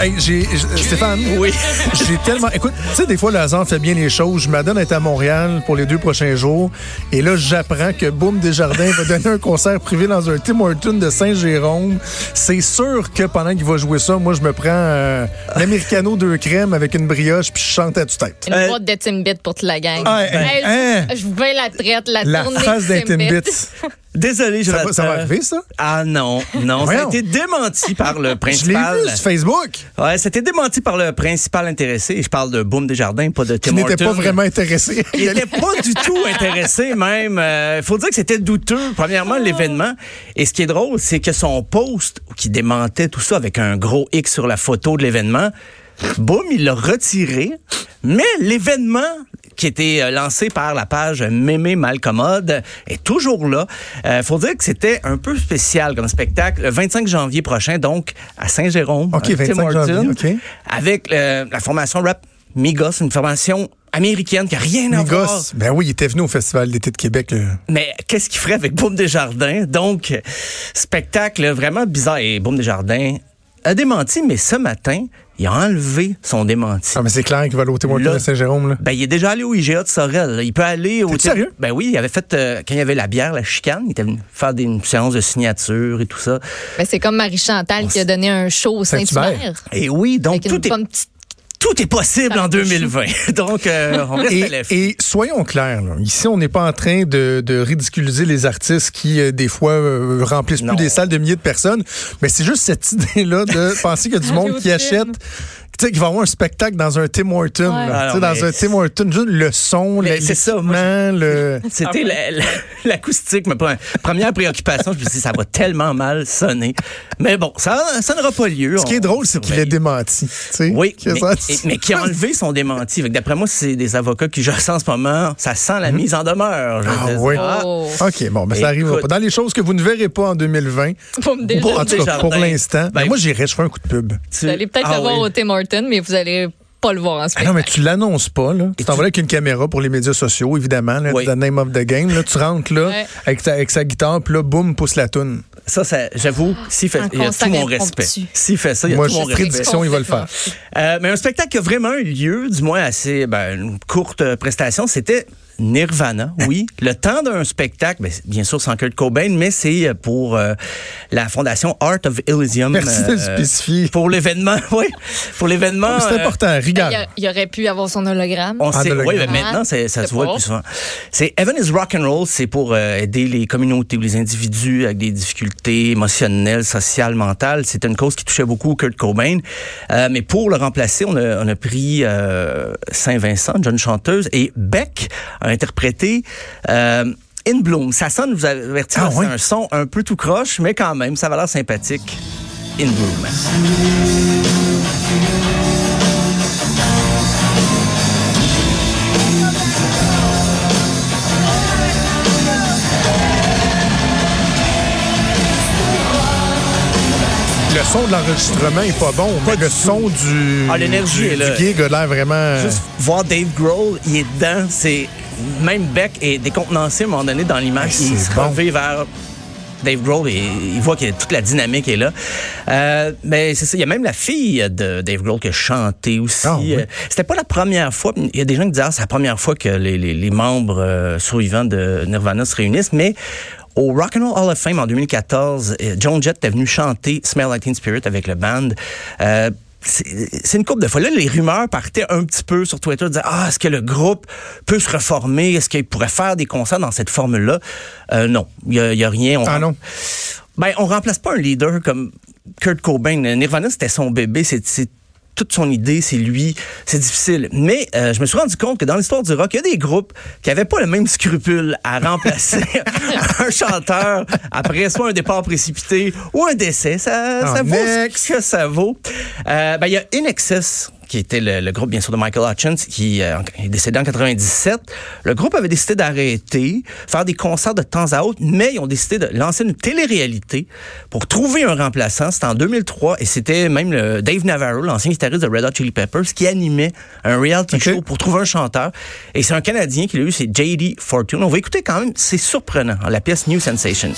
hey, j'ai, j'- Stéphane, Oui. j'ai tellement. Écoute, tu sais, des fois, le hasard fait bien les choses. Je m'adonne à être à Montréal pour les deux prochains jours. Et là, j'apprends que Boom Desjardins va donner un concert privé dans un Tim Hortons de Saint-Jérôme. C'est sûr que pendant qu'il va jouer ça, moi, je me prends euh, l'americano deux crèmes avec une brioche puis je chante à tue-tête. Une Euh, boîte de Timbit pour toute la gang. Ah, Hey, hein, je veux la traite, la, La tournée face d'un de Timbit. Désolé, Ça Jonathan. va, ça va arriver, ça? Ah non, non, ça a été démenti par le Je l'ai principal. vu sur Facebook. Ouais, c'était démenti par le principal intéressé. Je parle de Boom Desjardins, pas de Tim Qui n'était pas vraiment intéressé. Il n'était pas du tout intéressé même. Il faut dire que c'était douteux, premièrement, l'événement. Et ce qui est drôle, c'est que son post qui démentait tout ça avec un gros X sur la photo de l'événement, boum, il l'a retiré. Mais l'événement qui était euh, lancé par la page Mémé Malcommode est toujours là. Il faut dire que c'était un peu spécial comme spectacle. Le 25 janvier prochain, donc, à Saint-Jérôme. OK, à Tim 25 janvier, Hortons, OK. Avec euh, la formation rap Migos, une formation américaine qui a rien à voir. Migos. Ben oui, il était venu au Festival d'été de Québec. là. Mais qu'est-ce qu'il ferait avec Boom Desjardins? Donc, euh, spectacle vraiment bizarre. Et Boom Desjardins a démenti, mais ce matin, il a enlevé son démenti. Ah, mais c'est clair qu'il va aller au Là- à Saint-Jérôme. là. Ben, il est déjà allé au IGA de Sorel. là. Il peut aller au... T'es sérieux? Ben oui, il avait fait, euh, quand il y avait la bière, la chicane, il était venu faire des une séance de signature et tout ça. Ben, c'est comme Marie Chantal qui a donné un show au Saint-Hubert. Saint-Hubert. Et oui, donc Avec une tout est, petite- tout est possible en 2020. donc, euh, on reste Et, et soyons clairs, là, ici, on n'est pas en train de, de ridiculiser les artistes qui, euh, des fois, euh, remplissent Non. plus des salles de milliers de personnes. Mais c'est juste cette idée-là de penser qu'il y a du monde qui achète. Tu sais, qu'il va y avoir un spectacle dans un Tim Hortons. Ouais. là. Ah Tu sais, non, dans un Tim Hortons, juste le son, Mais le- ça, moi, le... C'était la- la- l'acoustique, mais pas un- première préoccupation. Je me suis dit, ça va tellement mal sonner. Mais bon, ça, ça n'aura pas lieu. Ce qui est drôle, c'est qu'il est démenti. tu sais. Oui, Que mais, et- mais qui a enlevé son démenti. D'après moi, c'est des avocats qui ça en ce moment. Ça sent la mise en demeure. je Mhm. Ah oui. Ah, Oh. OK, bon, mais ça arrive Écoute. pas. Dans les choses que vous ne verrez pas en 2020, Pomme Bon, Desjardins. en tout cas, pour l'instant, Ben, moi, j'irai, je ferai un coup de pub. tu- Vous allez peut-être Ah le voir au Tim Mais vous allez pas le voir en Ah spectacle. non, mais tu l'annonces pas, là. Tu t'en vas avec une caméra pour les médias sociaux, évidemment, là, Oui. the name of the game. Là, tu rentres là Ouais. avec, ta- avec sa guitare, puis là, boum, pousse la toune. Ça, ça j'avoue, s'il fait, il y a tout mon respect. S'il fait ça, il y a Moi, tout mon respect. prédiction, il va le faire. Euh, mais un spectacle qui a vraiment eu lieu, du moins assez, ben, une courte prestation, c'était Nirvana, oui. Le temps d'un spectacle, ben, bien sûr sans Kurt Cobain, mais c'est euh, pour euh, la fondation Art of Elysium. Merci de euh, spécifier. Pour l'événement, oui. Pour l'événement. C'est euh, important, regarde. il, y aurait pu avoir son hologramme. on En sait, hologramme. oui, mais Ah, maintenant, c'est- ça c'est se voit plus souvent. C'est Heaven is Rock and Roll, c'est pour euh, aider les communautés ou les individus avec des difficultés émotionnelles, sociales, mentales. C'était une cause qui touchait beaucoup Kurt Cobain. Euh, mais pour le remplacer, on a, on a pris euh, Saint-Vincent, une jeune chanteuse, et Beck a interprété euh, In Bloom. Ça sonne, vous avertir, Ah, c'est oui? un son un peu tout croche, mais quand même, ça va l'air sympathique. In Bloom. Le son de l'enregistrement est pas bon, mais du le tout. son du, Ah, l'énergie du, est là. du gig a l'air vraiment... Juste voir Dave Grohl, il est dedans. C'est même Beck est décontenancé à un moment donné dans l'image. Il se bon. vers Dave Grohl et il voit que toute la dynamique est là. Euh, mais c'est ça, il y a même la fille de Dave Grohl qui a chanté aussi. Ah, oui. Euh, C'était pas la première fois. Il y a des gens qui disent ah, c'est la première fois que les, les- les membres euh, survivants de Nirvana se réunissent, mais au Rock and Roll Hall of Fame en 2014, euh, Joan Jett est venu chanter Smell Like Teen Spirit avec le band. Euh, c'est une couple de fois. Là, les rumeurs partaient un petit peu sur Twitter, disaient Ah, est-ce que le groupe peut se reformer? Est-ce qu'il pourrait faire des concerts dans cette formule-là? Euh, non, il n'y a, il y a rien. On- Ah non? Ben, on remplace pas un leader comme Kurt Cobain. Nirvana, c'était son bébé. C'est toute son idée, c'est lui. C'est difficile. Mais euh, je me suis rendu compte que dans l'histoire du rock, il y a des groupes qui avaient pas le même scrupule à remplacer un chanteur après soit un départ précipité ou un décès. Ça, Ah, ça vaut ce que ça vaut. Euh, ben, il y a In Excess qui était le, le groupe, bien sûr, de Michael Hutchins, qui euh, est décédé en 97. Le groupe avait décidé d'arrêter, faire des concerts de temps à autre, mais ils ont décidé de lancer une télé-réalité pour trouver un remplaçant. C'était en 2003 et c'était même le Dave Navarro, l'ancien guitariste de Red Hot Chili Peppers, qui animait un reality show pour trouver un chanteur. Et c'est un Canadien qui l'a eu, c'est J.D. Fortune. On va écouter quand même, c'est surprenant, la pièce New Sensation.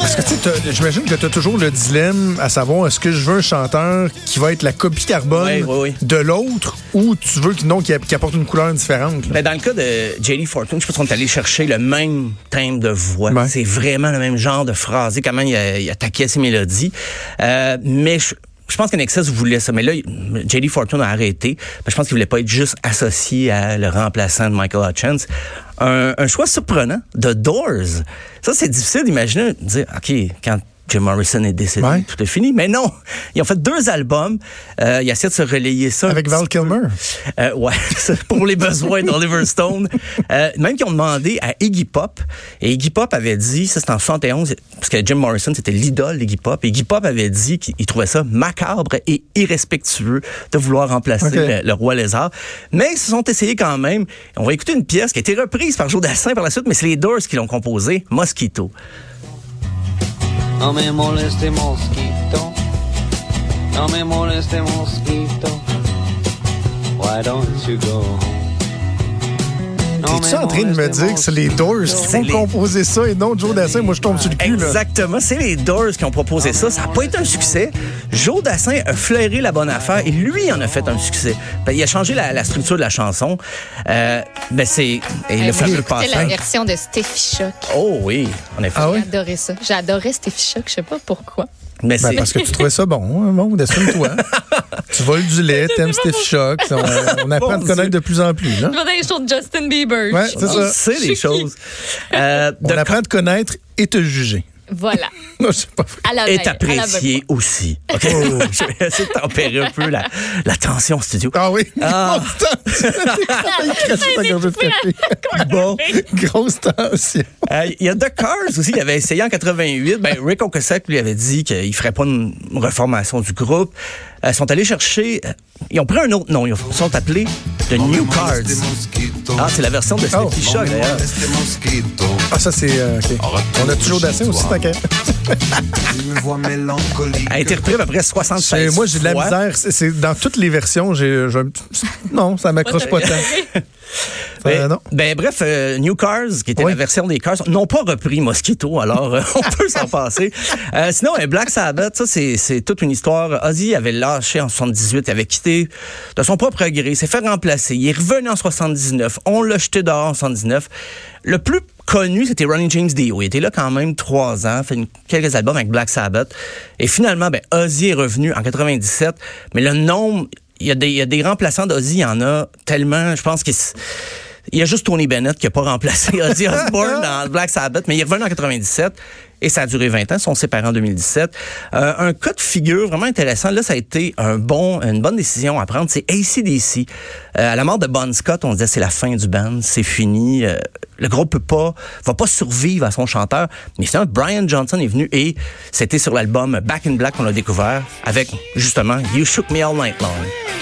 Parce que tu j'imagine que tu as toujours le dilemme à savoir est-ce que je veux un chanteur qui va être la copie carbone Oui, oui, oui. de l'autre ou tu veux qu'il qui, apporte une couleur différente. Ben, dans le cas de J.D. Fortune, je pense qu'on est allé chercher le même thème de voix. C'est vraiment le même genre de phrasé, comment il, il attaquait ses mélodies. Euh, mais je, je pense qu'Nexus voulait ça. Mais là, J.D. Fortune a arrêté. Je pense qu'il voulait pas être juste associé à le remplaçant de Michael Hutchins. Un, un choix surprenant de Doors. Ça, c'est difficile d'imaginer, dire, OK, quand Jim Morrison est décédé, Ouais. tout est fini. Mais non, ils ont fait deux albums. Euh, ils essaient de se relayer ça. Avec Val. Kilmer. Euh, ouais, pour les besoins d'Oliver Stone. Euh, même qu'ils ont demandé à Iggy Pop. Et Iggy Pop avait dit, ça c'est en 71, parce que Jim Morrison c'était l'idole d'Iggy Pop. Et Iggy Pop avait dit qu'il trouvait ça macabre et irrespectueux de vouloir remplacer le roi lézard. Mais ils se sont essayés quand même. On va écouter une pièce qui a été reprise par Joe Dassin par la suite, mais c'est les Doors qui l'ont composée, Mosquito. No me moleste mosquito. No me moleste mosquito. Why don't you go home? T'es-tu en train de me dire que c'est les Doors qui les- composer ça et non Joe Dassin? Moi, je tombe sur le cul. Là. Exactement. C'est les Doors qui ont proposé ça. Ça n'a pas été un succès. Joe Dassin a flairé la bonne affaire et lui en a fait un succès. Ben, il a changé la, la structure de la chanson. Euh, ben c'est et le fameux j'écoutais la passage. version de Steffi Choc. Oh oui, en effet. Ah oui? J'ai adoré ça. J'ai adoré Steffi Choc, je sais pas pourquoi. Mais Ben, c'est parce que tu trouvais ça bon, hein, bon, assume-toi. tu voles du lait, t'aimes Steph Shock. On, on apprend à te connaître de plus en plus. Là. Je vais des choses de Justin Bieber. Ouais, c'est on ça. des choses. Euh, On de- apprend à te connaître et te juger. Voilà. Non, c'est pas vrai. Est apprécié aussi. OK? Je vais essayer de tempérer un peu la, la tension au studio. Ah oui? Ah. Grosse tension. Bon. Grosse tension. Euh, Il y a The Cars aussi, il avait essayé en 88. Ben, Rick Ocasek lui avait dit qu'il ferait pas une reformation du groupe. Euh, ils sont allés chercher... euh, ils ont pris un autre nom. Ils sont appelés The New Cards. Ah, c'est la version de Oh. Steffi Shock, d'ailleurs. Ah, ça, c'est. euh. On a toujours Dassin aussi, t'inquiète. Une voix mélancolique. A été repris à peu près 76 C'est- Moi, j'ai de la misère. C'est- C'est dans toutes les versions. J'ai, j'ai un petit- non, ça m'accroche pas tant. Ben, Euh, non. ben, bref, euh, New Cars, qui était Oui. la version des Cars, n'ont pas repris Mosquito, alors euh, on peut s'en passer. Euh, sinon, Black Sabbath, ça c'est toute une histoire. Ozzy avait lâché en 78, il avait quitté de son propre gré, s'est fait remplacer, il est revenu en 79, on l'a jeté dehors en 79. Le plus connu, c'était Ronnie James Dio. Il était là quand même trois ans, fait une- quelques albums avec Black Sabbath. Et finalement, ben, Ozzy est revenu en 97, mais le nombre, il y a des, il y a des remplaçants d'Ozzy, il y en a tellement, je pense qu'il s- il y a juste Tony Bennett qui a pas remplacé Ozzy Osbourne dans Black Sabbath, mais il est revenu en 97 et ça a duré 20 ans. Ils sont séparés en 2017. Euh, un cas de figure vraiment intéressant. Là, ça a été un bon, une bonne décision à prendre. C'est ACDC. Euh, à la mort de Bon Scott, on disait c'est la fin du band, c'est fini. Euh, le groupe peut pas, va pas survivre à son chanteur. Mais finalement, Brian Johnson est venu et c'était sur l'album Back in Black qu'on l'a découvert avec justement You Shook Me All Night Long.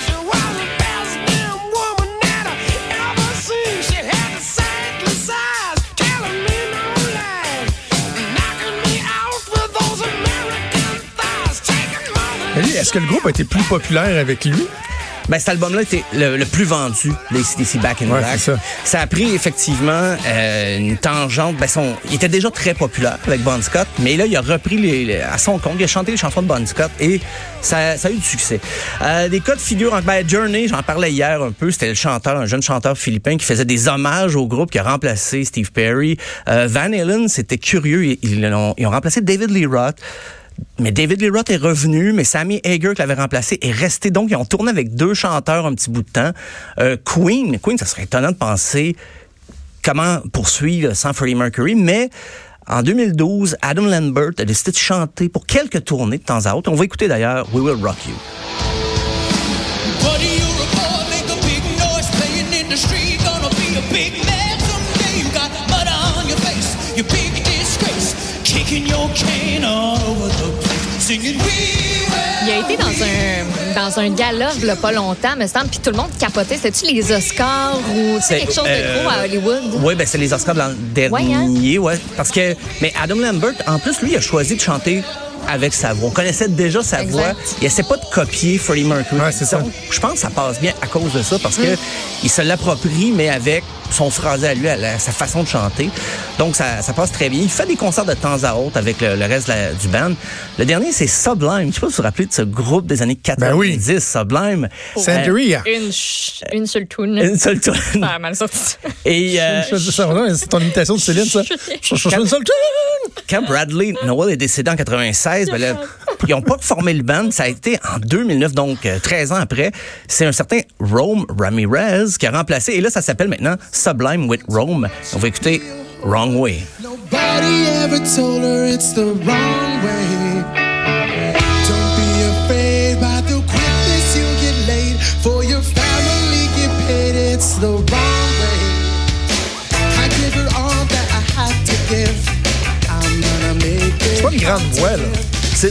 Est-ce que le groupe a été plus populaire avec lui? Ben, cet album-là était le, le plus vendu des CDC Back in Ouais, Black. c'est ça. a pris effectivement euh, une tangente. Ben, son, il était déjà très populaire avec Bon Scott, mais là, il a repris les, les- à son compte. Il a chanté les chansons de Bon Scott et ça, ça a eu du succès. Euh, des cas de figure, en- ben, Journey, j'en parlais hier un peu. C'était le chanteur, un jeune chanteur philippin qui faisait des hommages au groupe, qui a remplacé Steve Perry. Euh, Van Halen, c'était curieux. Ils, ils ont, ils ont remplacé David Lee Roth. Mais David Lee Roth est revenu, mais Sammy Hager, qui l'avait remplacé, est resté. Donc, ils ont tourné avec deux chanteurs un petit bout de temps. Euh, Queen, Queen, ça serait étonnant de penser comment poursuivre sans Freddie Mercury, mais en 2012, Adam Lambert a décidé de chanter pour quelques tournées de temps à autre. On va écouter d'ailleurs We Will Rock You. Il a été dans un, dans un gala il pas longtemps, me semble, puis tout le monde capotait. C'était-tu les Oscars ou quelque chose de euh, gros à Hollywood? Oui, ben c'est les Oscars de l'an dernier, ouais, Parce que, mais Adam Lambert, en plus, lui, il a choisi de chanter avec sa voix. On connaissait déjà sa Exact. voix. Il essaie pas de copier Freddie Mercury. Ouais, c'est ça. Donc, Je pense que ça passe bien à cause de ça parce que il se l'approprie, mais avec son phrasé à lui, à la- sa façon de chanter. Donc, ça, ça passe très bien. Il fait des concerts de temps à autre avec le, le reste la- du band. Le dernier, c'est Sublime. Je sais pas si vous vous rappelez de ce groupe des années 90, Ben oui. Sublime. Santeria. Une, ch- une seule toune. Euh, Une seule tune. Pas mal sorti. Et euh, C'est ton imitation de Céline, ça. Une seule tune. quand Bradley Noel est décédé en 96, ben là, ils n'ont pas formé le band. Ça a été en 2009, donc euh, 13 ans après. C'est un certain Rome Ramirez qui a remplacé. Et là, ça s'appelle maintenant Sublime with Rome. On va écouter Wrong Way. Nobody ever told her it's the wrong way. Don't be afraid by the quickness you get laid. For your family get paid, it's the wrong way. I give her all that I have to give. Pas une grande voix, là.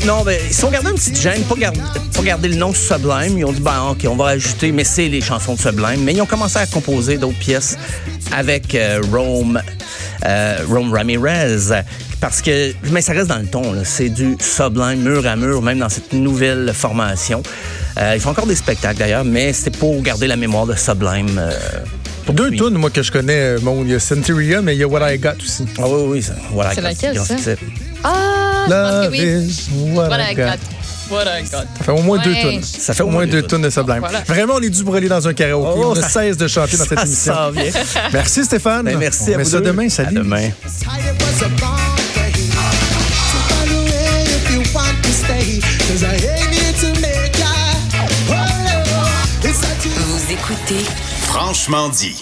Non, ben, ils se sont gardés un petit gêne, pas, garder pas garder le nom Sublime. Ils ont dit, ben, OK, on va ajouter, mais c'est les chansons de Sublime. Mais ils ont commencé à composer d'autres pièces avec euh, Rome, euh, Rome Ramirez. Parce que, mais ça reste dans le ton, là. c'est du Sublime mur à mur, même dans cette nouvelle formation. Euh, ils font encore des spectacles d'ailleurs, mais c'est pour garder la mémoire de Sublime. euh, pour Deux tunes, moi, que je connais. Bon, il y a Centuria, mais il y a What I Got aussi. Ah oui, oui, ça, voilà. C'est laquelle, ça? Ah, Love is what, I got. What I got. Ça fait au moins deux tunes. Ça fait au moins deux tunes de Sublime. Voilà. Vraiment, on est dû brûler dans un karaoké. Oh, on ne ça- cesse de chanter dans cette Ça émission. Merci Stéphane. Ben, merci on à met vous ça deux. demain. Salut. À demain. Vous écoutez Franchement dit.